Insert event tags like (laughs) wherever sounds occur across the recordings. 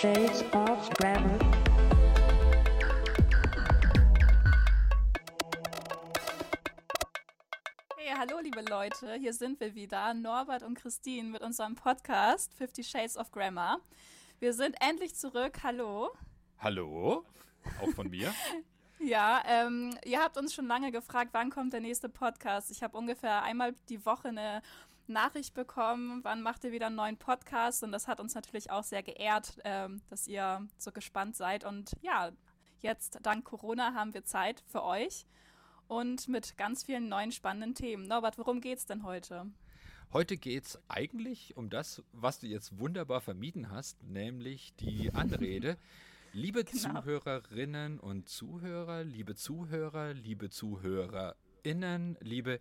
Shades of Grammar. Hey, hallo liebe Leute, hier sind wir wieder, Norbert und Christine mit unserem Podcast Fifty Shades of Grammar. Wir sind endlich zurück, hallo. Hallo, auch von mir. (laughs) Ja, ähm, ihr habt uns schon lange gefragt, wann kommt der nächste Podcast. Ich habe ungefähr einmal die Woche eine Nachricht bekommen, wann macht ihr wieder einen neuen Podcast. Und das hat uns natürlich auch sehr geehrt, ähm, dass ihr so gespannt seid. Und ja, jetzt dank Corona haben wir Zeit für euch und mit ganz vielen neuen spannenden Themen. Norbert, worum geht's denn heute? Heute geht es eigentlich um das, was du jetzt wunderbar vermieden hast, nämlich die Anrede. (laughs) Liebe Genau. Zuhörerinnen und Zuhörer, liebe Zuhörer, liebe ZuhörerInnen, liebe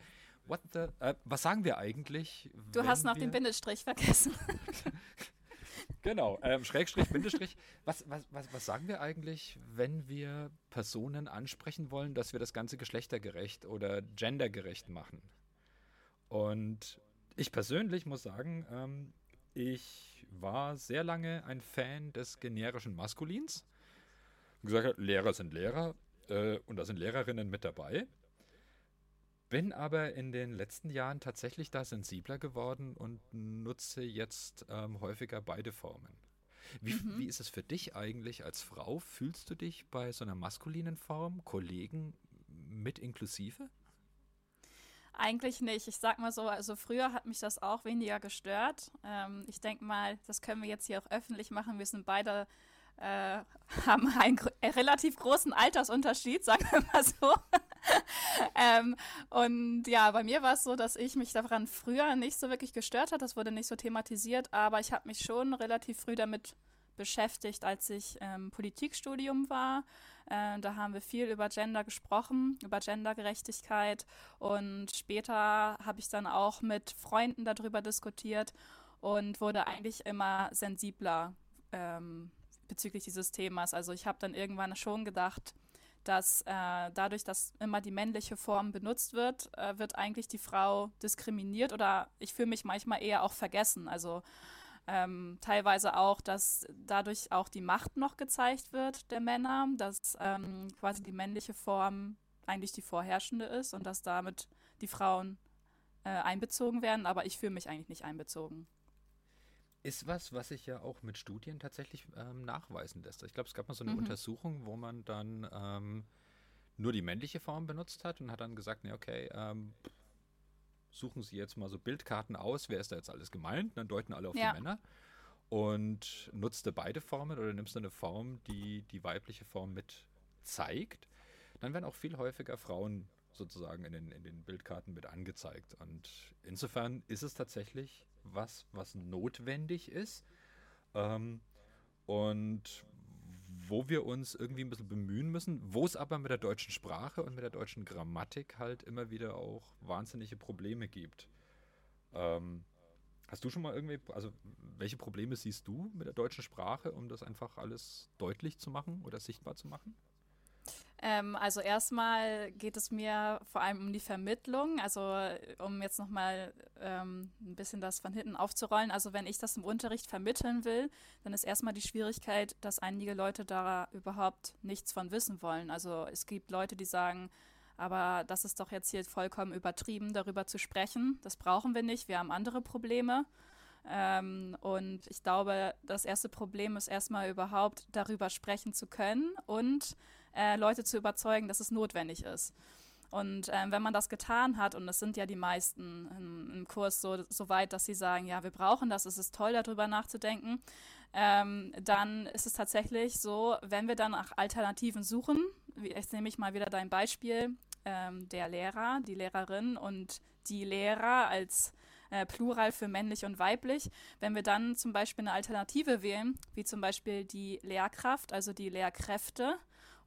What the, äh, was sagen wir eigentlich? Du hast noch wir, den Bindestrich vergessen. (laughs) Genau, ähm, Schrägstrich, Bindestrich. Was, was, was, was sagen wir eigentlich, wenn wir Personen ansprechen wollen, dass wir das Ganze geschlechtergerecht oder gendergerecht machen? Und ich persönlich muss sagen, ähm, ich war sehr lange ein Fan des generischen Maskulins. Gesagt habe, Lehrer sind Lehrer äh, und da sind Lehrerinnen mit dabei. Bin aber in den letzten Jahren tatsächlich da sensibler geworden und nutze jetzt ähm, häufiger beide Formen. Wie, wie ist es für dich eigentlich als Frau? Fühlst du dich bei so einer maskulinen Form, Kollegen mit inklusive? Eigentlich nicht. Ich sag mal so, also früher hat mich das auch weniger gestört. Ähm, ich denke mal, das können wir jetzt hier auch öffentlich machen. Wir sind beide, äh, (laughs) haben einen gr äh, relativ großen Altersunterschied, sagen wir mal so. (laughs) ähm, und ja, bei mir war es so, dass ich mich daran früher nicht so wirklich gestört hat. Das wurde nicht so thematisiert, aber ich habe mich schon relativ früh damit beschäftigt, als ich ähm, Politikstudium war. Äh, da haben wir viel über Gender gesprochen, über Gendergerechtigkeit und später habe ich dann auch mit Freunden darüber diskutiert und wurde eigentlich immer sensibler ähm, bezüglich dieses Themas. Also ich habe dann irgendwann schon gedacht, dass äh, dadurch, dass immer die männliche Form benutzt wird, äh, wird eigentlich die Frau diskriminiert oder ich fühle mich manchmal eher auch vergessen. Also ähm, teilweise auch, dass dadurch auch die Macht noch gezeigt wird der Männer, dass ähm, quasi die männliche Form eigentlich die vorherrschende ist und dass damit die Frauen äh, einbezogen werden, aber ich fühle mich eigentlich nicht einbezogen. Ist was, was sich ja auch mit Studien tatsächlich ähm, nachweisen lässt. Ich glaube, es gab mal so eine Untersuchung, wo man dann ähm, nur die männliche Form benutzt hat und hat dann gesagt, nee, okay, ähm, suchen Sie jetzt mal so Bildkarten aus, wer ist da jetzt alles gemeint? Dann deuten alle auf Ja. die Männer. Und nutzt du beide Formen oder nimmst du eine Form, die die weibliche Form mit zeigt, dann werden auch viel häufiger Frauen sozusagen in den, in den Bildkarten mit angezeigt. Und insofern ist es tatsächlich was, was notwendig ist. Ähm, und wo wir uns irgendwie ein bisschen bemühen müssen, wo es aber mit der deutschen Sprache und mit der deutschen Grammatik halt immer wieder auch wahnsinnige Probleme gibt. Ähm, hast du schon mal irgendwie, also welche Probleme siehst du mit der deutschen Sprache, um das einfach alles deutlich zu machen oder sichtbar zu machen? Ähm, also erstmal geht es mir vor allem um die Vermittlung, also äh, um jetzt nochmal ähm, ein bisschen das von hinten aufzurollen. Also wenn ich das im Unterricht vermitteln will, dann ist erstmal die Schwierigkeit, dass einige Leute da überhaupt nichts von wissen wollen. Also es gibt Leute, die sagen, aber das ist doch jetzt hier vollkommen übertrieben, darüber zu sprechen. Das brauchen wir nicht, wir haben andere Probleme. Ähm, und ich glaube, das erste Problem ist erstmal überhaupt darüber sprechen zu können und äh, Leute zu überzeugen, dass es notwendig ist. Und ähm, wenn man das getan hat, und es sind ja die meisten im, im Kurs so, so weit, dass sie sagen, ja, wir brauchen das, es ist toll, darüber nachzudenken, ähm, dann ist es tatsächlich so, wenn wir dann nach Alternativen suchen, jetzt nehme ich mal wieder dein Beispiel, ähm, der Lehrer, die Lehrerin und die Lehrer als äh, Plural für männlich und weiblich. Wenn wir dann zum Beispiel eine Alternative wählen, wie zum Beispiel die Lehrkraft, also die Lehrkräfte,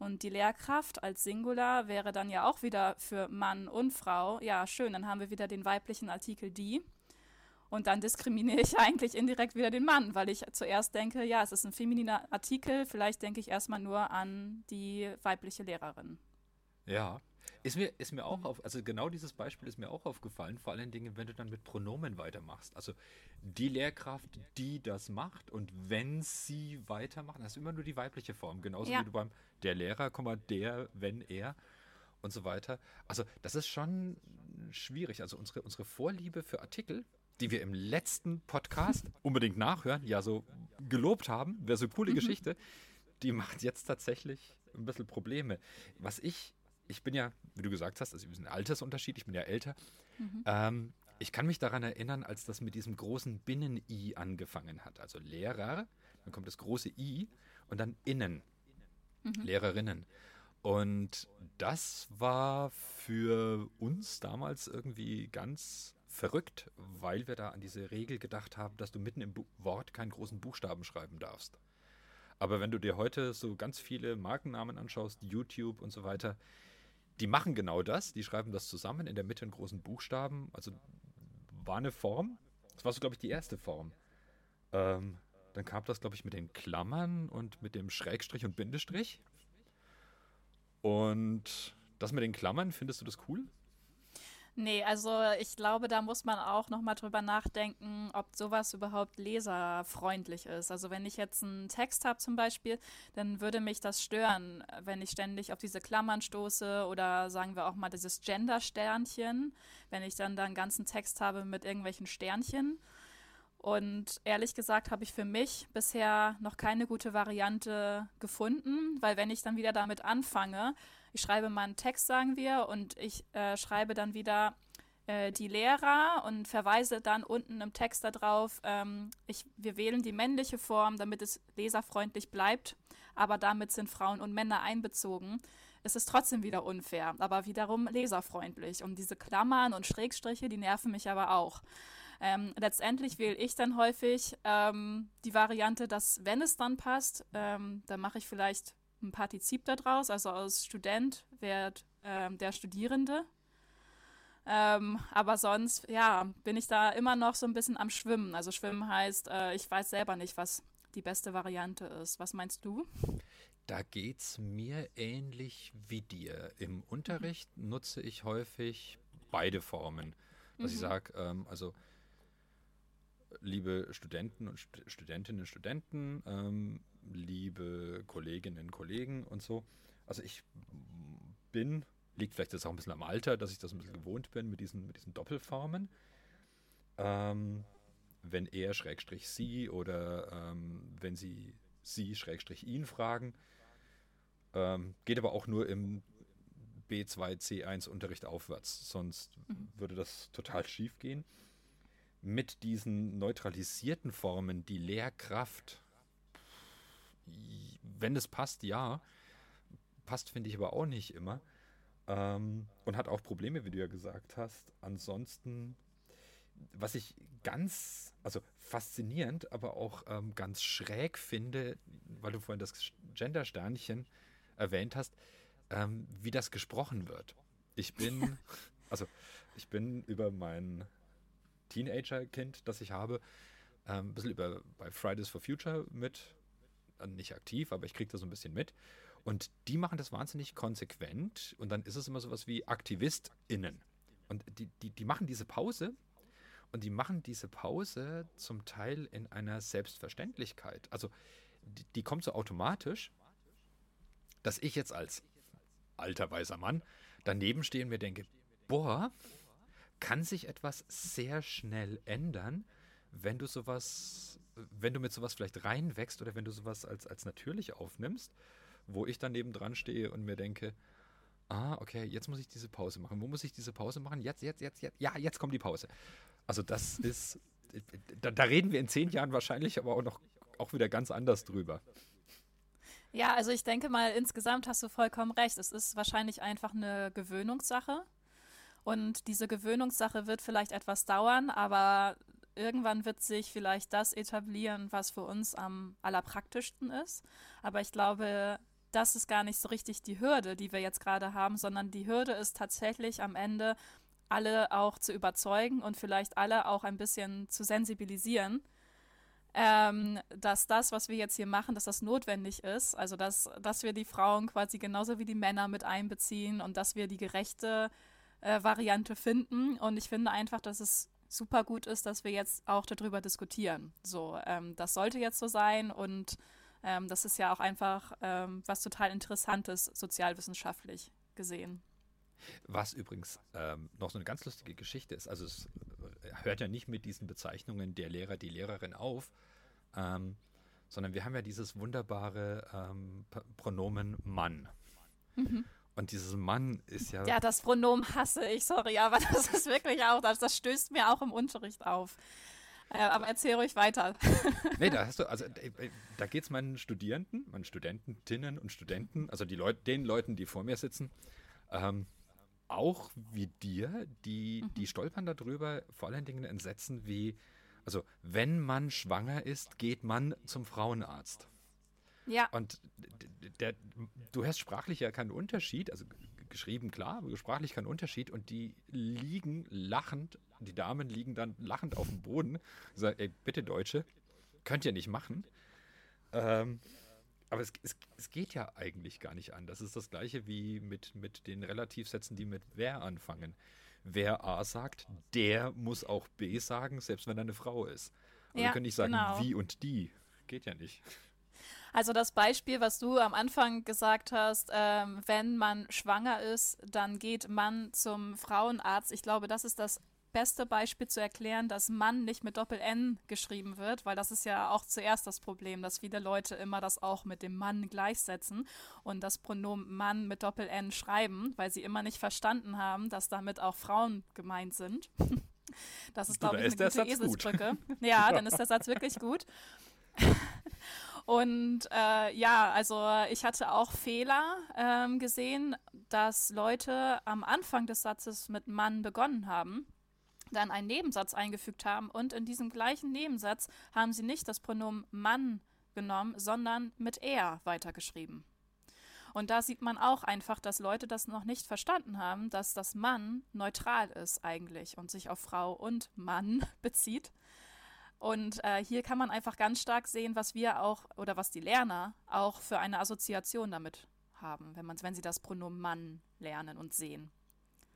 und die Lehrkraft als Singular wäre dann ja auch wieder für Mann und Frau. Ja, schön, dann haben wir wieder den weiblichen Artikel die. Und dann diskriminiere ich eigentlich indirekt wieder den Mann, weil ich zuerst denke, ja, es ist ein femininer Artikel, vielleicht denke ich erstmal nur an die weibliche Lehrerin. Ja. Ist mir, ist mir auch mhm. auf, also genau dieses Beispiel ist mir auch aufgefallen, vor allen Dingen, wenn du dann mit Pronomen weitermachst. Also die Lehrkraft, die das macht und wenn sie weitermacht, das ist immer nur die weibliche Form, genauso ja. wie du beim der Lehrer, der, wenn er und so weiter. Also das ist schon schwierig. Also unsere, unsere Vorliebe für Artikel, die wir im letzten Podcast (laughs) unbedingt nachhören, ja so gelobt haben, wäre so eine coole mhm. Geschichte, die macht jetzt tatsächlich ein bisschen Probleme. Was ich, ich bin ja, wie du gesagt hast, also wir sind ein Altersunterschied, ich bin ja älter. Mhm. Ähm, ich kann mich daran erinnern, als das mit diesem großen Binnen-I angefangen hat. Also Lehrer, dann kommt das große I und dann Innen, mhm. Lehrerinnen. Und das war für uns damals irgendwie ganz verrückt, weil wir da an diese Regel gedacht haben, dass du mitten im Bu Wort keinen großen Buchstaben schreiben darfst. Aber wenn du dir heute so ganz viele Markennamen anschaust, YouTube und so weiter, die machen genau das. Die schreiben das zusammen in der Mitte in großen Buchstaben. Also war eine Form. Das war so, glaube ich, die erste Form. Ähm, dann kam das, glaube ich, mit den Klammern und mit dem Schrägstrich und Bindestrich. Und das mit den Klammern, findest du das cool? Nee, also ich glaube, da muss man auch nochmal drüber nachdenken, ob sowas überhaupt leserfreundlich ist. Also wenn ich jetzt einen Text habe zum Beispiel, dann würde mich das stören, wenn ich ständig auf diese Klammern stoße oder sagen wir auch mal dieses Gender-Sternchen, wenn ich dann da einen ganzen Text habe mit irgendwelchen Sternchen. Und ehrlich gesagt habe ich für mich bisher noch keine gute Variante gefunden, weil wenn ich dann wieder damit anfange, ich schreibe mal einen Text, sagen wir, und ich äh, schreibe dann wieder äh, die Lehrer und verweise dann unten im Text darauf, ähm, wir wählen die männliche Form, damit es leserfreundlich bleibt, aber damit sind Frauen und Männer einbezogen. Es ist trotzdem wieder unfair, aber wiederum leserfreundlich. Und diese Klammern und Schrägstriche, die nerven mich aber auch. Ähm, letztendlich wähle ich dann häufig ähm, die Variante, dass wenn es dann passt, ähm, dann mache ich vielleicht ein Partizip daraus, also aus Student wird ähm, der Studierende. Ähm, aber sonst, ja, bin ich da immer noch so ein bisschen am Schwimmen. Also Schwimmen heißt, äh, ich weiß selber nicht, was die beste Variante ist. Was meinst du? Da geht es mir ähnlich wie dir. Im Unterricht mhm. nutze ich häufig beide Formen. Dass mhm. ich sage, ähm, also liebe Studenten und Stud Studentinnen und Studenten, ähm, liebe Kolleginnen und Kollegen und so. Also ich bin, liegt vielleicht jetzt auch ein bisschen am Alter, dass ich das ein bisschen gewohnt bin mit diesen, mit diesen Doppelformen. Ähm, wenn er Schrägstrich sie oder ähm, wenn sie sie Schrägstrich ihn fragen. Ähm, geht aber auch nur im B2, C1 Unterricht aufwärts, sonst mhm. würde das total schief gehen mit diesen neutralisierten Formen die Lehrkraft, wenn es passt, ja. Passt, finde ich aber auch nicht immer. Ähm, und hat auch Probleme, wie du ja gesagt hast. Ansonsten, was ich ganz, also faszinierend, aber auch ähm, ganz schräg finde, weil du vorhin das Gender-Sternchen erwähnt hast, ähm, wie das gesprochen wird. Ich bin, (laughs) also ich bin über meinen Teenager-Kind, das ich habe, ähm, ein bisschen über bei Fridays for Future mit, nicht aktiv, aber ich kriege das so ein bisschen mit. Und die machen das wahnsinnig konsequent und dann ist es immer sowas wie AktivistInnen. Und die, die, die machen diese Pause und die machen diese Pause zum Teil in einer Selbstverständlichkeit. Also die, die kommt so automatisch, dass ich jetzt als alter weißer Mann daneben stehe und mir denke, boah, kann sich etwas sehr schnell ändern, wenn du sowas, wenn du mit sowas vielleicht reinwächst oder wenn du sowas als, als natürlich aufnimmst, wo ich dann nebendran stehe und mir denke, ah, okay, jetzt muss ich diese Pause machen. Wo muss ich diese Pause machen? Jetzt, jetzt, jetzt, jetzt. Ja, jetzt kommt die Pause. Also das (laughs) ist, da, da reden wir in zehn Jahren wahrscheinlich aber auch noch auch wieder ganz anders drüber. Ja, also ich denke mal, insgesamt hast du vollkommen recht. Es ist wahrscheinlich einfach eine Gewöhnungssache. Und diese Gewöhnungssache wird vielleicht etwas dauern, aber irgendwann wird sich vielleicht das etablieren, was für uns am allerpraktischsten ist. Aber ich glaube, das ist gar nicht so richtig die Hürde, die wir jetzt gerade haben, sondern die Hürde ist tatsächlich am Ende, alle auch zu überzeugen und vielleicht alle auch ein bisschen zu sensibilisieren. ähm, dass das, was wir jetzt hier machen, dass das notwendig ist. Also dass, dass wir die Frauen quasi genauso wie die Männer mit einbeziehen und dass wir die gerechte äh, Variante finden. Und ich finde einfach, dass es super gut ist, dass wir jetzt auch darüber diskutieren. So, ähm, das sollte jetzt so sein und ähm, das ist ja auch einfach ähm, was total Interessantes sozialwissenschaftlich gesehen. Was übrigens ähm, noch so eine ganz lustige Geschichte ist, also es äh, hört ja nicht mit diesen Bezeichnungen der Lehrer, die Lehrerin auf, ähm, sondern wir haben ja dieses wunderbare ähm, Pronomen Mann. Mhm. Und dieses Mann ist ja. Ja, das Pronomen hasse ich, sorry, aber (laughs) das ist wirklich auch, das, das stößt mir auch im Unterricht auf. Äh, aber erzähl ruhig weiter. (laughs) nee, da hast du, also äh, da geht es meinen Studierenden, meinen Studentinnen und Studenten, also die Leut, den Leuten, die vor mir sitzen, ähm, auch wie dir, die, mhm. die stolpern darüber, vor allen Dingen entsetzen, wie, also wenn man schwanger ist, geht man zum Frauenarzt. Ja. Und der, du hast sprachlich ja keinen Unterschied, also geschrieben klar, aber sprachlich keinen Unterschied und die liegen lachend, die Damen liegen dann lachend auf dem Boden, sagen, ey, bitte Deutsche, könnt ihr nicht machen. Ähm, aber es, es, es, geht ja eigentlich gar nicht an. Das ist das gleiche wie mit, mit den Relativsätzen, die mit wer anfangen. Wer A sagt, der muss auch B sagen, selbst wenn er eine Frau ist. Aber ja, wir können nicht sagen, genau. wie und die. Geht ja nicht. Also das Beispiel, was du am Anfang gesagt hast, ähm, wenn man schwanger ist, dann geht man zum Frauenarzt. Ich glaube, das ist das beste Beispiel zu erklären, dass Mann nicht mit Doppel-N geschrieben wird, weil das ist ja auch zuerst das Problem, dass viele Leute immer das auch mit dem Mann gleichsetzen und das Pronomen Mann mit Doppel-N schreiben, weil sie immer nicht verstanden haben, dass damit auch Frauen gemeint sind. Das ist, glaube ich, eine gute Eselsbrücke. (laughs) Ja, dann ist der Satz wirklich gut. (laughs) Und äh, ja, also ich hatte auch Fehler ähm, gesehen, dass Leute am Anfang des Satzes mit Mann begonnen haben, dann einen Nebensatz eingefügt haben und in diesem gleichen Nebensatz haben sie nicht das Pronomen Mann genommen, sondern mit er weitergeschrieben. Und da sieht man auch einfach, dass Leute das noch nicht verstanden haben, dass das Mann neutral ist eigentlich und sich auf Frau und Mann (laughs) bezieht. Und äh, hier kann man einfach ganz stark sehen, was wir auch oder was die Lerner auch für eine Assoziation damit haben, wenn, man, wenn sie das Pronomen Mann lernen und sehen.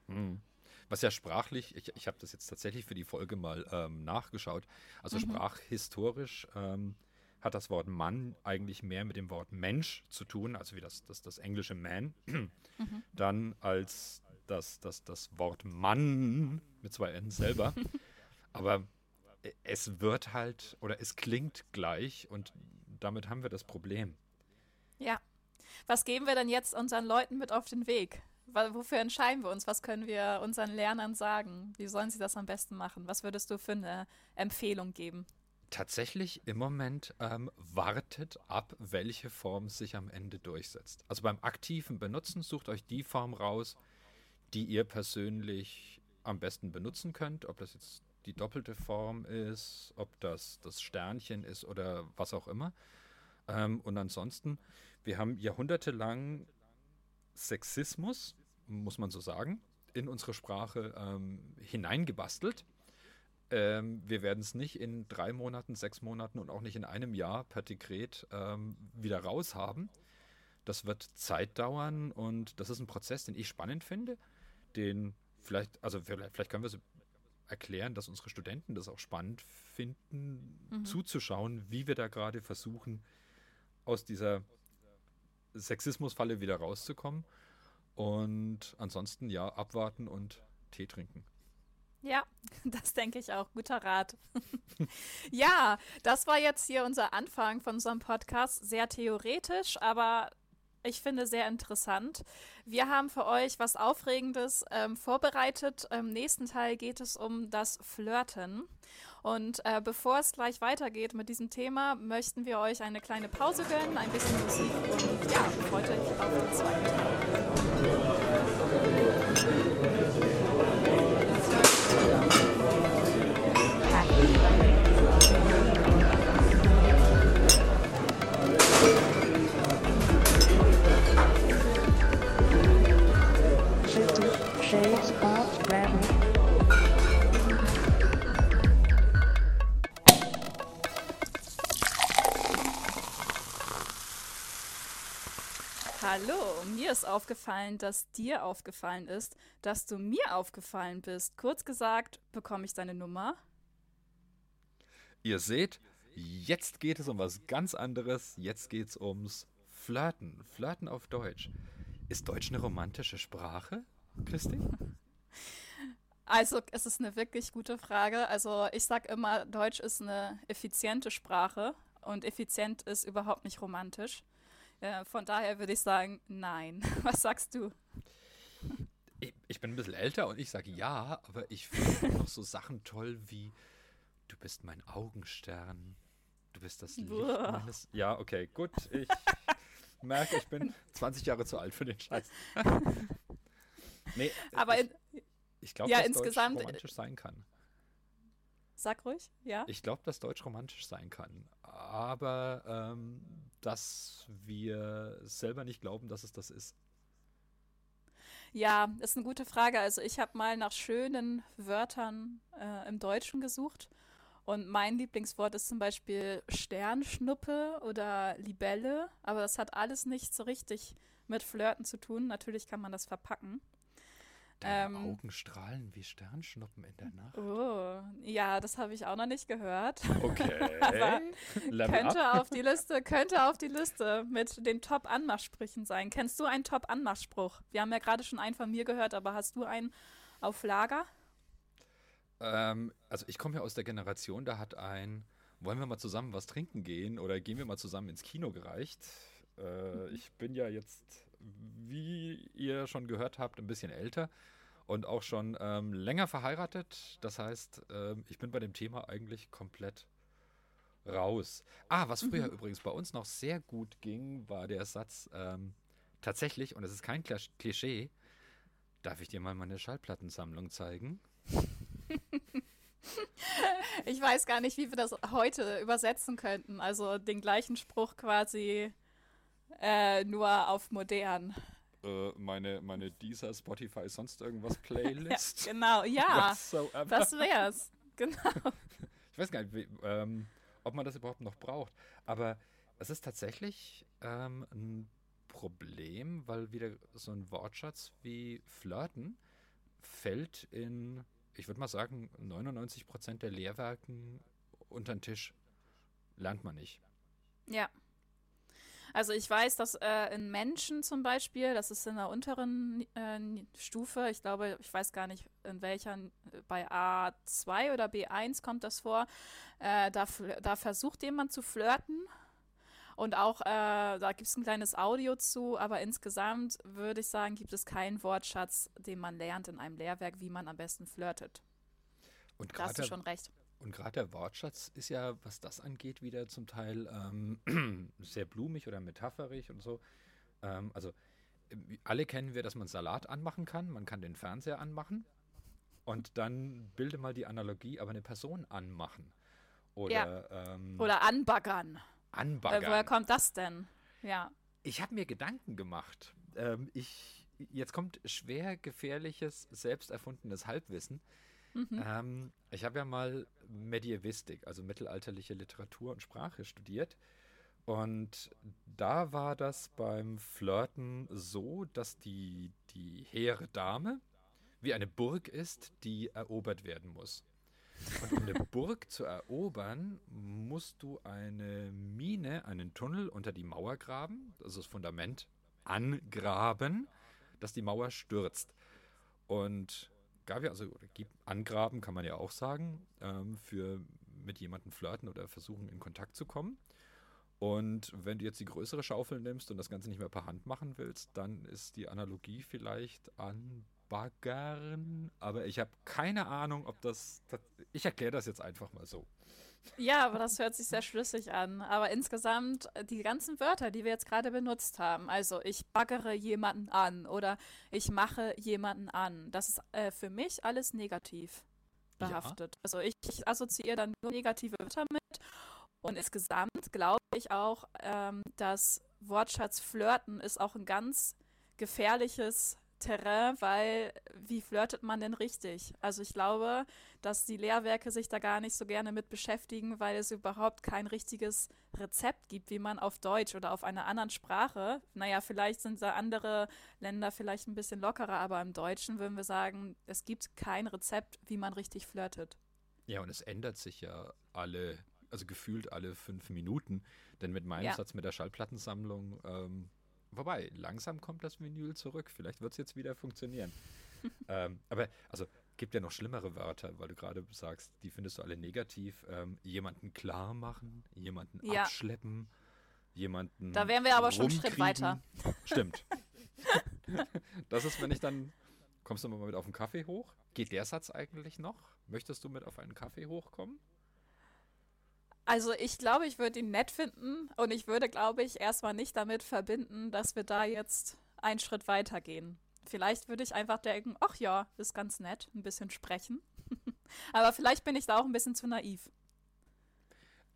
Hm. Was ja sprachlich, ich, ich habe das jetzt tatsächlich für die Folge mal ähm, nachgeschaut, also mhm. sprachhistorisch ähm, hat das Wort Mann eigentlich mehr mit dem Wort Mensch zu tun, also wie das, das, das englische Man, mhm. dann als das, das, das Wort Mann mit zwei N selber. (laughs) Aber es wird halt oder es klingt gleich und damit haben wir das Problem. Ja. Was geben wir denn jetzt unseren Leuten mit auf den Weg? Wofür entscheiden wir uns? Was können wir unseren Lernern sagen? Wie sollen sie das am besten machen? Was würdest du für eine Empfehlung geben? Tatsächlich im Moment ähm, wartet ab, welche Form sich am Ende durchsetzt. Also beim aktiven Benutzen sucht euch die Form raus, die ihr persönlich am besten benutzen könnt. Ob das jetzt die doppelte Form ist, ob das das Sternchen ist oder was auch immer. Ähm, und ansonsten, wir haben jahrhundertelang Sexismus, muss man so sagen, in unsere Sprache ähm, hineingebastelt. Ähm, wir werden es nicht in drei Monaten, sechs Monaten und auch nicht in einem Jahr per Dekret ähm, wieder raus haben. Das wird Zeit dauern und das ist ein Prozess, den ich spannend finde, den vielleicht, also vielleicht, vielleicht können wir so erklären, dass unsere Studenten das auch spannend finden, mhm. zuzuschauen, wie wir da gerade versuchen, aus dieser Sexismusfalle wieder rauszukommen. Und ansonsten ja, abwarten und Tee trinken. Ja, (laughs) das denke ich auch. Guter Rat. (laughs) ja, das war jetzt hier unser Anfang von unserem Podcast. Sehr theoretisch, aber ich finde sehr interessant. Wir haben für euch was Aufregendes ähm, vorbereitet. Im nächsten Teil geht es um das Flirten. Und äh, bevor es gleich weitergeht mit diesem Thema, möchten wir euch eine kleine Pause gönnen, ein bisschen Musik und ja, freut euch auf den zweiten Teil. Mir ist aufgefallen, dass dir aufgefallen ist, dass du mir aufgefallen bist. Kurz gesagt, bekomme ich deine Nummer? Ihr seht, jetzt geht es um was ganz anderes. Jetzt geht es ums Flirten. Flirten auf Deutsch. Ist Deutsch eine romantische Sprache, Christi? (laughs) Also, es ist eine wirklich gute Frage. Also, ich sage immer, Deutsch ist eine effiziente Sprache und effizient ist überhaupt nicht romantisch. Äh, von daher würde ich sagen, nein. (laughs) Was sagst du? Ich, ich bin ein bisschen älter und ich sage ja, aber ich finde (laughs) noch so Sachen toll wie Du bist mein Augenstern. Du bist das Licht Uah. meines. Ja, okay, gut. Ich (laughs) merke, ich bin 20 Jahre zu alt für den Scheiß. nee, Aber ich, ich glaube, ja, dass insgesamt- Deutsch romantisch sein kann. sag ruhig, ja? Ich glaube, dass Deutsch romantisch sein kann. Aber ähm, dass wir selber nicht glauben, dass es das ist. Ja, ist eine gute Frage. Also ich habe mal nach schönen Wörtern äh, im Deutschen gesucht. Und mein Lieblingswort ist zum Beispiel Sternschnuppe oder Libelle. Aber das hat alles nicht so richtig mit Flirten zu tun. Natürlich kann man das verpacken. Deine Ähm. Augen strahlen wie Sternschnuppen in der Nacht. Oh, ja, das habe ich auch noch nicht gehört. Okay. (laughs) Aber könnte auf die Liste, könnte auf die Liste mit den Top-Anmachsprüchen sein. Kennst du einen Top-Anmachspruch? Wir haben ja gerade schon einen von mir gehört, aber hast du einen auf Lager? Ähm, also ich komme ja aus der Generation, da hat ein, wollen wir mal zusammen was trinken gehen oder gehen wir mal zusammen ins Kino gereicht. Äh, ich bin ja jetzt, wie ihr schon gehört habt, ein bisschen älter und auch schon ähm, länger verheiratet. Das heißt, ähm, ich bin bei dem Thema eigentlich komplett raus. Ah, was früher übrigens bei uns noch sehr gut ging, war der Satz, ähm, tatsächlich, und es ist kein Klischee, darf ich dir mal meine Schallplattensammlung zeigen? (laughs) Ich weiß gar nicht, wie wir das heute übersetzen könnten. Also den gleichen Spruch quasi äh, nur auf modern. äh, meine, meine Deezer, Spotify, sonst irgendwas (laughs) Playlist. Genau, ja, (laughs) Whatsoever. das wär's. Genau. (laughs) Ich weiß gar nicht, wie, ähm, ob man das überhaupt noch braucht. Aber es ist tatsächlich ähm, ein Problem, weil wieder so ein Wortschatz wie Flirten fällt in, ich würde mal sagen, 99% der Lehrwerken unter den Tisch. Lernt man nicht. Ja. Also ich weiß, dass äh, in Menschen zum Beispiel, das ist in der unteren äh, Stufe, ich glaube, ich weiß gar nicht, in welcher, bei A2 oder B1 kommt das vor, äh, da, da versucht jemand zu flirten. Und auch, äh, da gibt es ein kleines Audio zu, aber insgesamt würde ich sagen, gibt es keinen Wortschatz, den man lernt in einem Lehrwerk, wie man am besten flirtet. Und Da hast du schon recht. Und gerade der Wortschatz ist ja, was das angeht, wieder zum Teil ähm, (clears throat) sehr blumig oder metaphorisch und so. Ähm, also äh, alle kennen wir, dass man Salat anmachen kann. Man kann den Fernseher anmachen und dann bilde mal die Analogie, aber eine Person anmachen. Oder ähm, Oder anbaggern. Äh, anbaggern. woher kommt das denn? Ja. Ich habe mir Gedanken gemacht. Ähm, ich, jetzt kommt schwer gefährliches, selbst erfundenes Halbwissen. Mhm. Ähm, ich habe ja mal Medievistik, also mittelalterliche Literatur und Sprache studiert. Und da war das beim Flirten so, dass die, die hehre Dame wie eine Burg ist, die erobert werden muss. Und um eine (laughs) Burg zu erobern, musst du eine Mine, einen Tunnel unter die Mauer graben, also das Fundament angraben, dass die Mauer stürzt. Und gab ja, also angraben, kann man ja auch sagen, ähm, für mit jemandem flirten oder versuchen in Kontakt zu kommen. Und wenn du jetzt die größere Schaufel nimmst und das Ganze nicht mehr per Hand machen willst, dann ist die Analogie vielleicht anbaggern. Aber ich habe keine Ahnung, ob das. Ich erkläre das jetzt einfach mal so. Ja, aber das hört sich sehr schlüssig an. Aber insgesamt äh, die ganzen Wörter, die wir jetzt gerade benutzt haben, also ich baggere jemanden an oder ich mache jemanden an, das ist äh, für mich alles negativ Ja. behaftet. Also ich, ich assoziiere dann nur negative Wörter mit. Und insgesamt glaube ich auch, ähm, dass Wortschatz flirten ist auch ein ganz gefährliches Terrain, weil wie flirtet man denn richtig? Also ich glaube, dass die Lehrwerke sich da gar nicht so gerne mit beschäftigen, weil es überhaupt kein richtiges Rezept gibt, wie man auf Deutsch oder auf einer anderen Sprache, naja, vielleicht sind da andere Länder vielleicht ein bisschen lockerer, aber im Deutschen würden wir sagen, es gibt kein Rezept, wie man richtig flirtet. Ja, und es ändert sich ja alle, also gefühlt alle fünf Minuten, denn mit meinem ja. Satz mit der Schallplattensammlung ähm, Wobei, langsam kommt das Vinyl zurück. Vielleicht wird es jetzt wieder funktionieren. (laughs) ähm, aber, also, gibt ja noch schlimmere Wörter, weil du gerade sagst, die findest du alle negativ. Ähm, jemanden klar machen, jemanden ja. abschleppen, jemanden. Da wären wir aber schon einen Schritt weiter. Stimmt. (laughs) das ist, wenn ich dann. Kommst du mal mit auf den Kaffee hoch? Geht der Satz eigentlich noch? Möchtest du mit auf einen Kaffee hochkommen? Also ich glaube, ich würde ihn nett finden und ich würde, glaube ich, erstmal nicht damit verbinden, dass wir da jetzt einen Schritt weiter gehen. Vielleicht würde ich einfach denken, ach ja, ist ganz nett, ein bisschen sprechen. (laughs) Aber vielleicht bin ich da auch ein bisschen zu naiv.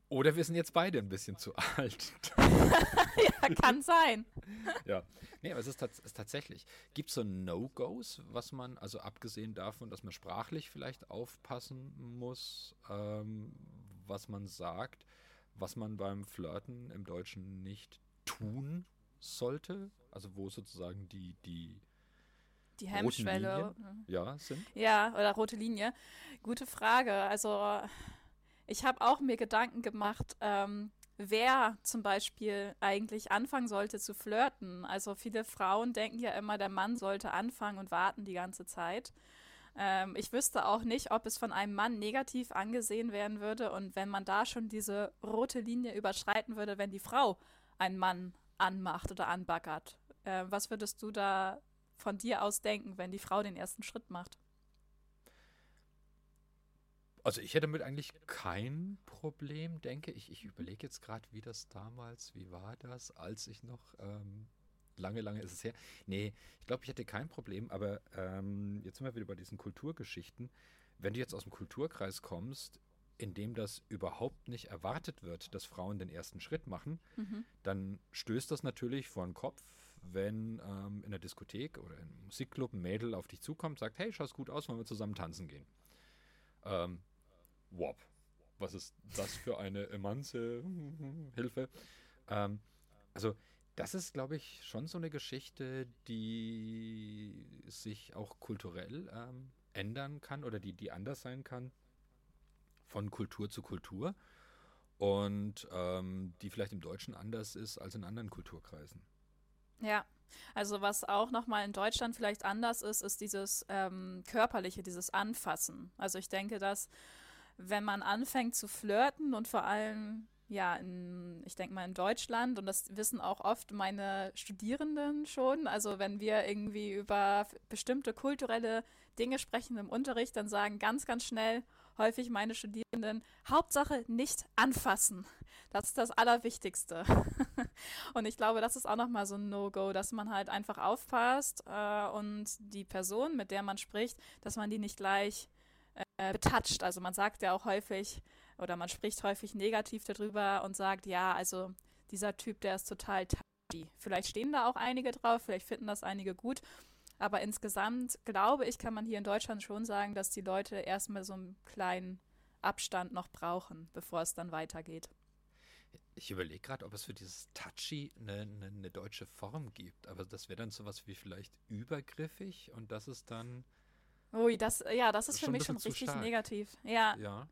Oder wir sind jetzt beide ein bisschen zu alt. (laughs) ja, kann sein. (laughs) ja. Nee, aber es ist, ist tatsächlich. Gibt es so No-Gos, was man, also abgesehen davon, dass man sprachlich vielleicht aufpassen muss, ähm, was man sagt, was man beim Flirten im Deutschen nicht tun sollte? Also wo sozusagen die, die die Hemmschwelle ja, sind? Ja, oder rote Linie. Gute Frage. Also ich habe auch mir Gedanken gemacht, ähm, wer zum Beispiel eigentlich anfangen sollte zu flirten. Also viele Frauen denken ja immer, der Mann sollte anfangen und warten die ganze Zeit. Ähm, ich wüsste auch nicht, ob es von einem Mann negativ angesehen werden würde und wenn man da schon diese rote Linie überschreiten würde, wenn die Frau einen Mann anmacht oder anbaggert. Äh, was würdest du da von dir aus denken, wenn die Frau den ersten Schritt macht? Also ich hätte damit eigentlich kein Problem, denke ich. Ich überlege jetzt gerade, wie das damals, wie war das, als ich noch ähm, lange, lange ist es her. Nee, ich glaube, ich hätte kein Problem, aber ähm, jetzt sind wir wieder bei diesen Kulturgeschichten. Wenn du jetzt aus dem Kulturkreis kommst, in dem das überhaupt nicht erwartet wird, dass Frauen den ersten Schritt machen, mhm. dann stößt das natürlich vor den Kopf, wenn ähm, in der Diskothek oder im Musikclub ein Mädel auf dich zukommt, sagt, hey, schaust gut aus, wollen wir zusammen tanzen gehen. Ähm, wop. Was ist das für eine immense Hilfe? Ähm, also das ist, glaube ich, schon so eine Geschichte, die sich auch kulturell ähm, ändern kann oder die, die anders sein kann von Kultur zu Kultur und ähm, die vielleicht im Deutschen anders ist als in anderen Kulturkreisen. Ja, also was auch nochmal in Deutschland vielleicht anders ist, ist dieses ähm, körperliche, dieses Anfassen. Also ich denke, dass wenn man anfängt zu flirten und vor allem ja, in, ich denke mal in Deutschland und das wissen auch oft meine Studierenden schon. Also wenn wir irgendwie über bestimmte kulturelle Dinge sprechen im Unterricht, dann sagen ganz, ganz schnell häufig meine Studierenden, Hauptsache nicht anfassen. Das ist das Allerwichtigste. (laughs) und ich glaube, das ist auch nochmal so ein No-Go, dass man halt einfach aufpasst äh, und die Person, mit der man spricht, dass man die nicht gleich äh, betatscht. Also man sagt ja auch häufig, oder man spricht häufig negativ darüber und sagt, ja, also dieser Typ, der ist total touchy. Vielleicht stehen da auch einige drauf, vielleicht finden das einige gut. Aber insgesamt glaube ich, kann man hier in Deutschland schon sagen, dass die Leute erstmal so einen kleinen Abstand noch brauchen, bevor es dann weitergeht. Ich überlege gerade, ob es für dieses Touchy eine, eine, eine deutsche Form gibt. Aber das wäre dann sowas wie vielleicht übergriffig und das ist dann. Ui, das, ja, das ist für mich schon richtig negativ. Ja. Ja.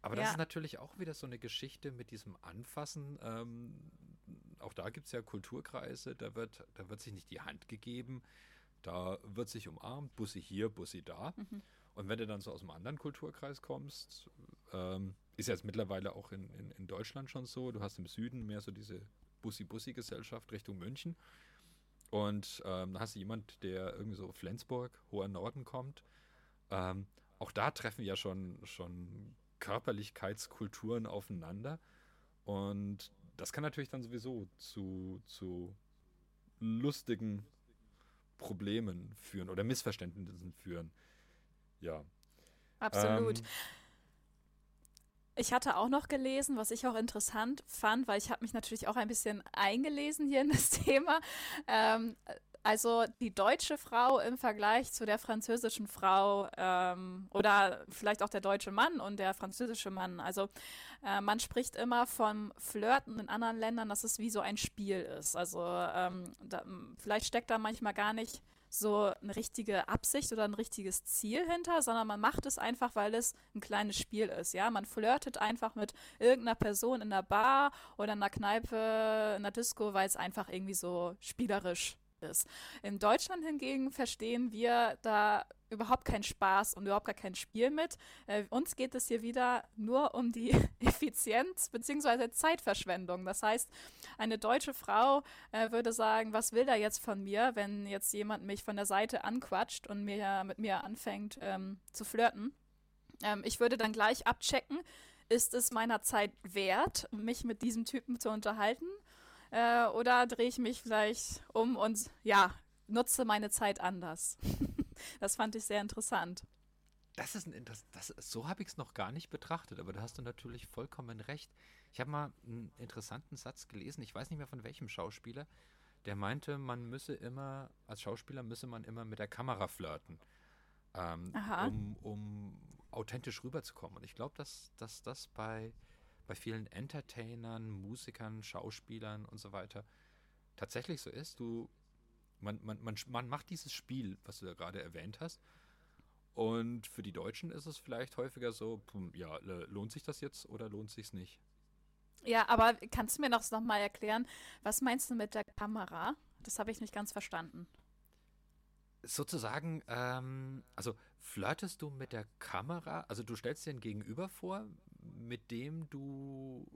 Aber das ja. ist natürlich auch wieder so eine Geschichte mit diesem Anfassen. Ähm, auch da gibt es ja Kulturkreise, da wird, da wird sich nicht die Hand gegeben, da wird sich umarmt, Bussi hier, Bussi da. Mhm. Und wenn du dann so aus einem anderen Kulturkreis kommst, ähm, ist jetzt mittlerweile auch in, in, in, Deutschland schon so, du hast im Süden mehr so diese Bussi-Bussi-Gesellschaft Richtung München. Und ähm, da hast du jemand, der irgendwie so Flensburg, hoher Norden kommt. Ähm, auch da treffen ja schon, schon Körperlichkeitskulturen aufeinander. Und das kann natürlich dann sowieso zu, zu lustigen Problemen führen oder Missverständnissen führen. Ja. Absolut. Ähm, ich hatte auch noch gelesen, was ich auch interessant fand, weil ich habe mich natürlich auch ein bisschen eingelesen hier in das (laughs) Thema. Ähm, also die deutsche Frau im Vergleich zu der französischen Frau ähm, oder vielleicht auch der deutsche Mann und der französische Mann. Also äh, man spricht immer vom Flirten in anderen Ländern, dass es wie so ein Spiel ist. Also ähm, da, vielleicht steckt da manchmal gar nicht so eine richtige Absicht oder ein richtiges Ziel hinter, sondern man macht es einfach, weil es ein kleines Spiel ist. Ja, man flirtet einfach mit irgendeiner Person in der Bar oder in der Kneipe, in der Disco, weil es einfach irgendwie so spielerisch ist. In Deutschland hingegen verstehen wir da überhaupt keinen Spaß und überhaupt gar kein Spiel mit. Äh, uns geht es hier wieder nur um die (laughs) Effizienz bzw. Zeitverschwendung. Das heißt, eine deutsche Frau äh, würde sagen, was will der jetzt von mir, wenn jetzt jemand mich von der Seite anquatscht und mir, mit mir anfängt ähm, zu flirten. Ähm, ich würde dann gleich abchecken, ist es meiner Zeit wert, mich mit diesem Typen zu unterhalten? Äh, oder drehe ich mich vielleicht um und ja, nutze meine Zeit anders. (laughs) das fand ich sehr interessant. Das ist ein das, das, so habe ich es noch gar nicht betrachtet, aber da hast du natürlich vollkommen recht. Ich habe mal einen interessanten Satz gelesen, ich weiß nicht mehr von welchem Schauspieler, der meinte, man müsse immer, als Schauspieler müsse man immer mit der Kamera flirten, ähm, um, um authentisch rüberzukommen. Und ich glaube, dass, dass das bei bei vielen Entertainern, Musikern, Schauspielern und so weiter tatsächlich so ist. Du, man, man, man, man macht dieses Spiel, was du da gerade erwähnt hast. Und für die Deutschen ist es vielleicht häufiger so, ja, lohnt sich das jetzt oder lohnt sich nicht? Ja, aber kannst du mir noch, noch mal erklären, was meinst du mit der Kamera? Das habe ich nicht ganz verstanden. Sozusagen, ähm, also flirtest du mit der Kamera, also du stellst dir ein Gegenüber vor, mit dem du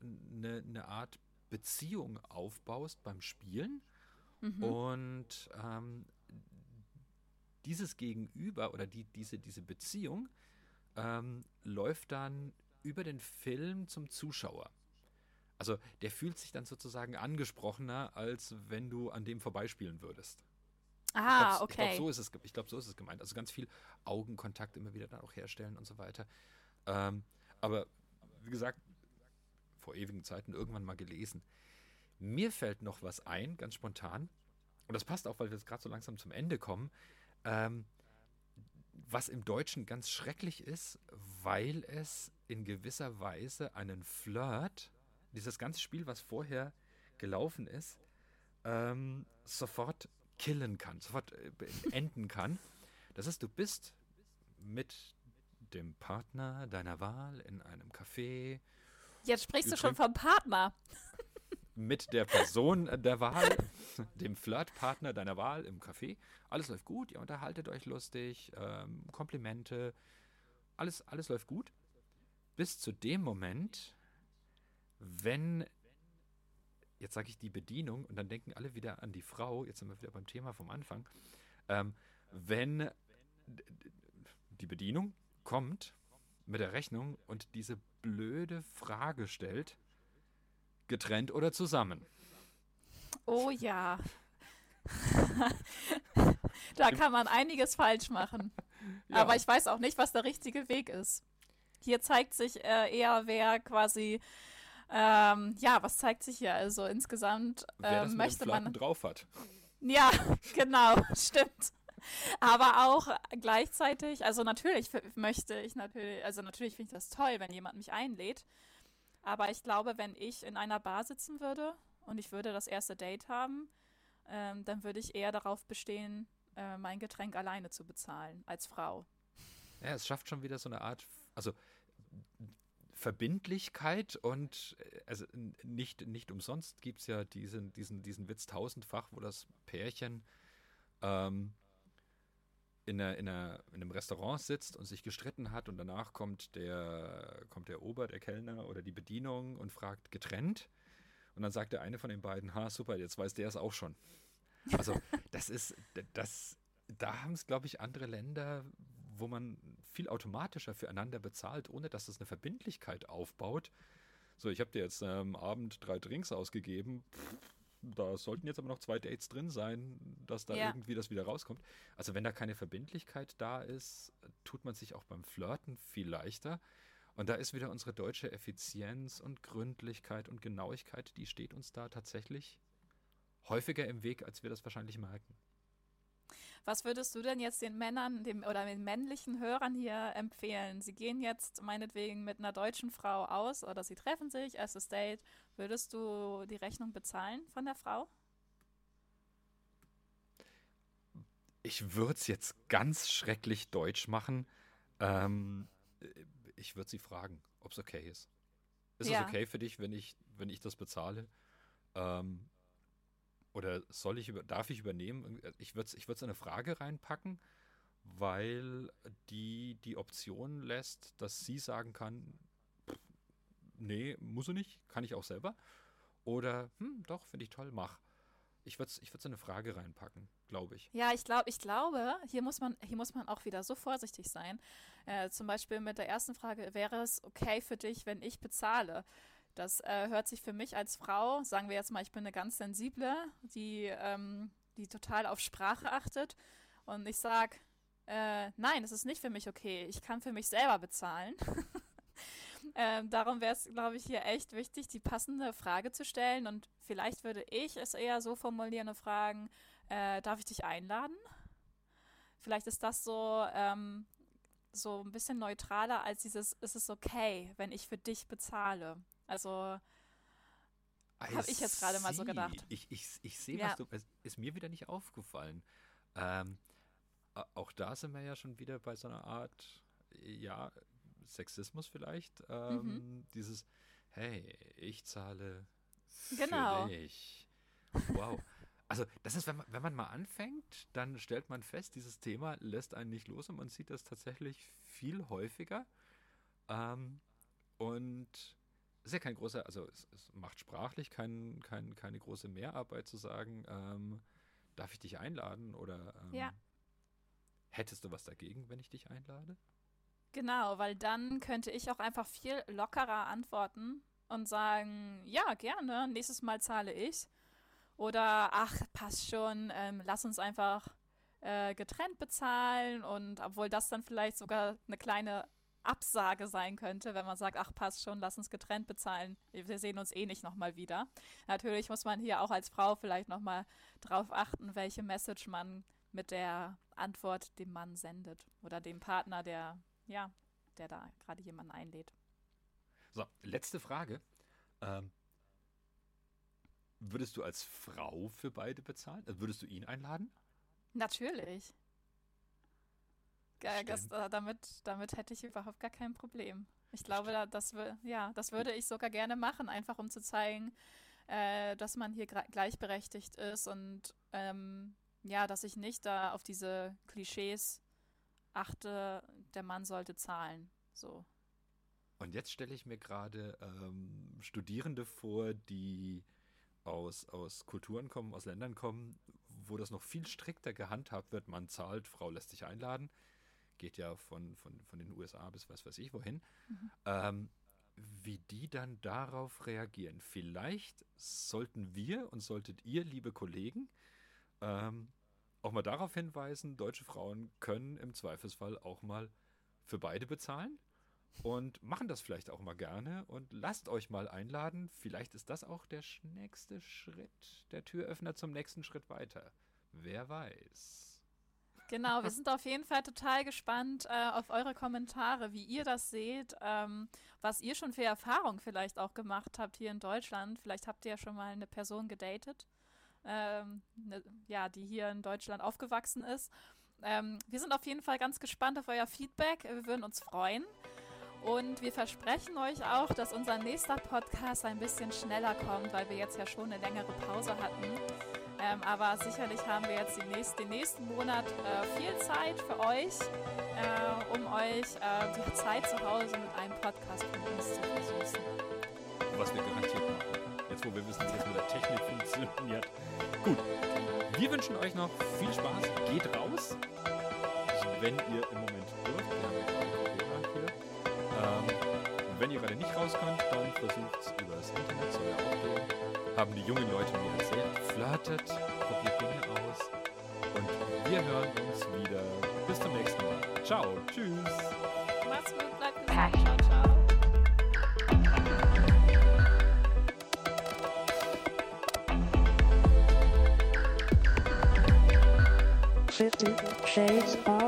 eine, eine Art Beziehung aufbaust beim Spielen. Mhm. Und ähm, dieses Gegenüber oder die, diese, diese Beziehung ähm, läuft dann über den Film zum Zuschauer. Also der fühlt sich dann sozusagen angesprochener, als wenn du an dem vorbeispielen würdest. Ah, ich okay. Ich glaube, so, ist es, glaub, so ist es gemeint. Also ganz viel Augenkontakt immer wieder dann auch herstellen und so weiter. Ähm, aber wie gesagt, vor ewigen Zeiten irgendwann mal gelesen. Mir fällt noch was ein, ganz spontan. Und das passt auch, weil wir jetzt gerade so langsam zum Ende kommen. Ähm, was im Deutschen ganz schrecklich ist, weil es in gewisser Weise einen Flirt, dieses ganze Spiel, was vorher gelaufen ist, ähm, sofort killen kann, sofort äh, enden kann. Das heißt, du bist mit dem Partner deiner Wahl in einem Café. Jetzt sprichst du schon vom Partner. (laughs) Mit der Person der Wahl, (laughs) dem Flirtpartner deiner Wahl im Café. Alles läuft gut, ihr unterhaltet euch lustig, ähm, Komplimente, alles, alles läuft gut. Bis zu dem Moment, wenn, jetzt sage ich die Bedienung, und dann denken alle wieder an die Frau, jetzt sind wir wieder beim Thema vom Anfang, ähm, wenn die Bedienung kommt mit der Rechnung und diese blöde Frage stellt, getrennt oder zusammen. Oh ja. (laughs) da kann man einiges falsch machen. (laughs) Ja. Aber ich weiß auch nicht, was der richtige Weg ist. Hier zeigt sich äh, eher, wer quasi, ähm, ja, was zeigt sich hier? Also insgesamt äh, möchte man drauf hat. Ja, (laughs) genau, stimmt. Aber auch gleichzeitig, also natürlich möchte ich natürlich, also natürlich finde ich das toll, wenn jemand mich einlädt. Aber ich glaube, wenn ich in einer Bar sitzen würde und ich würde das erste Date haben, ähm, dann würde ich eher darauf bestehen, äh, mein Getränk alleine zu bezahlen als Frau. Ja, es schafft schon wieder so eine Art, also Verbindlichkeit und äh, also nicht, nicht umsonst gibt es ja diesen, diesen, diesen Witz tausendfach, wo das Pärchen ähm, in, einer, in, einer, in einem Restaurant sitzt und sich gestritten hat und danach kommt der, kommt der Ober, der Kellner oder die Bedienung und fragt getrennt. Und dann sagt der eine von den beiden, ha, super, jetzt weiß der es auch schon. Also (laughs) das ist, das, da haben es, glaube ich, andere Länder, wo man viel automatischer füreinander bezahlt, ohne dass es eine Verbindlichkeit aufbaut. So, ich habe dir jetzt am ähm, Abend drei Drinks ausgegeben. Pff, da sollten jetzt aber noch zwei Dates drin sein, dass da ja. irgendwie das wieder rauskommt. Also wenn da keine Verbindlichkeit da ist, tut man sich auch beim Flirten viel leichter. Und da ist wieder unsere deutsche Effizienz und Gründlichkeit und Genauigkeit, die steht uns da tatsächlich häufiger im Weg, als wir das wahrscheinlich merken. Was würdest du denn jetzt den Männern dem, oder den männlichen Hörern hier empfehlen? Sie gehen jetzt meinetwegen mit einer deutschen Frau aus oder sie treffen sich, erstes Date. Würdest du die Rechnung bezahlen von der Frau? Ich würde es jetzt ganz schrecklich deutsch machen. Ähm, ich würde sie fragen, ob es okay ist. Ist es okay für dich, wenn ich, wenn ich das bezahle? Ähm, oder soll ich darf ich übernehmen? Ich würde es ich in eine Frage reinpacken, weil die die Option lässt, dass sie sagen kann, nee, muss sie nicht, kann ich auch selber. Oder, hm, doch, finde ich toll, mach. Ich würde es ich in eine Frage reinpacken, glaube ich. Ja, ich glaube, ich glaube, hier muss man, hier muss man auch wieder so vorsichtig sein. Äh, zum Beispiel mit der ersten Frage, wäre es okay für dich, wenn ich bezahle? Das äh, hört sich für mich als Frau, sagen wir jetzt mal, ich bin eine ganz sensible, die, ähm, die total auf Sprache achtet. Und ich sage, äh, nein, es ist nicht für mich okay. Ich kann für mich selber bezahlen. (laughs) ähm, darum wäre es, glaube ich, hier echt wichtig, die passende Frage zu stellen. Und vielleicht würde ich es eher so formulieren und fragen, äh, darf ich dich einladen? Vielleicht ist das so, ähm, so ein bisschen neutraler als dieses, ist es okay, wenn ich für dich bezahle? Also habe ich jetzt gerade mal so gedacht. Ich, ich, ich sehe, ja. was du. Es ist mir wieder nicht aufgefallen. Ähm, auch da sind wir ja schon wieder bei so einer Art, ja, Sexismus vielleicht. Ähm, mhm. Dieses, hey, ich zahle für genau. dich. Wow. Also, das ist, wenn man, wenn man mal anfängt, dann stellt man fest, dieses Thema lässt einen nicht los und man sieht das tatsächlich viel häufiger. Ähm, und ist ja kein großer, also es, es macht sprachlich kein, kein, keine große Mehrarbeit zu sagen, ähm, darf ich dich einladen oder ähm, ja. hättest du was dagegen, wenn ich dich einlade? Genau, weil dann könnte ich auch einfach viel lockerer antworten und sagen, ja, gerne, nächstes Mal zahle ich. Oder, ach, passt schon, ähm, lass uns einfach äh, getrennt bezahlen und obwohl das dann vielleicht sogar eine kleine Absage sein könnte, wenn man sagt, ach passt schon, lass uns getrennt bezahlen. Wir sehen uns eh nicht nochmal wieder. Natürlich muss man hier auch als Frau vielleicht nochmal drauf achten, welche Message man mit der Antwort dem Mann sendet oder dem Partner, der, ja, der da gerade jemanden einlädt. So, letzte Frage. Ähm, würdest du als Frau für beide bezahlen? Also würdest du ihn einladen? Natürlich. Das, äh, damit, damit hätte ich überhaupt gar kein Problem. Ich glaube, das, ja, das würde ich sogar gerne machen, einfach um zu zeigen, äh, dass man hier gleichberechtigt ist und ähm, ja, dass ich nicht da auf diese Klischees achte, der Mann sollte zahlen. So. Und jetzt stelle ich mir gerade ähm, Studierende vor, die aus, aus Kulturen kommen, aus Ländern kommen, wo das noch viel strikter gehandhabt wird. Man zahlt, Frau lässt sich einladen geht ja von, von, von den USA bis was weiß ich wohin, mhm. ähm, wie die dann darauf reagieren. Vielleicht sollten wir und solltet ihr, liebe Kollegen, ähm, auch mal darauf hinweisen, deutsche Frauen können im Zweifelsfall auch mal für beide bezahlen und machen das vielleicht auch mal gerne und lasst euch mal einladen. Vielleicht ist das auch der nächste Schritt, der Türöffner zum nächsten Schritt weiter. Wer weiß. Genau, wir sind auf jeden Fall total gespannt äh, auf eure Kommentare, wie ihr das seht, ähm, was ihr schon für Erfahrungen vielleicht auch gemacht habt hier in Deutschland. Vielleicht habt ihr ja schon mal eine Person gedatet, ähm, ne, ja, die hier in Deutschland aufgewachsen ist. Ähm, wir sind auf jeden Fall ganz gespannt auf euer Feedback. Wir würden uns freuen. Und wir versprechen euch auch, dass unser nächster Podcast ein bisschen schneller kommt, weil wir jetzt ja schon eine längere Pause hatten. Ähm, aber sicherlich haben wir jetzt nächst, den nächsten Monat äh, viel Zeit für euch, äh, um euch äh, die Zeit zu Hause mit einem Podcast von uns zu versüßen. Was wir garantiert machen. Jetzt, wo wir wissen, wie das mit der Technik funktioniert. Gut. Wir wünschen euch noch viel Spaß. Geht raus, wenn ihr im Moment dürft. Wir haben hier. Ähm, wenn ihr gerade nicht raus könnt, dann versucht es über das Internet, soll ja auch haben die jungen Leute mir erzählt. Flirtet, probiert Dinge aus. Und wir hören uns wieder. Bis zum nächsten Mal. Ciao, tschüss. Mach's gut, bleibt gesund. Ciao, ciao. Fifty Shades of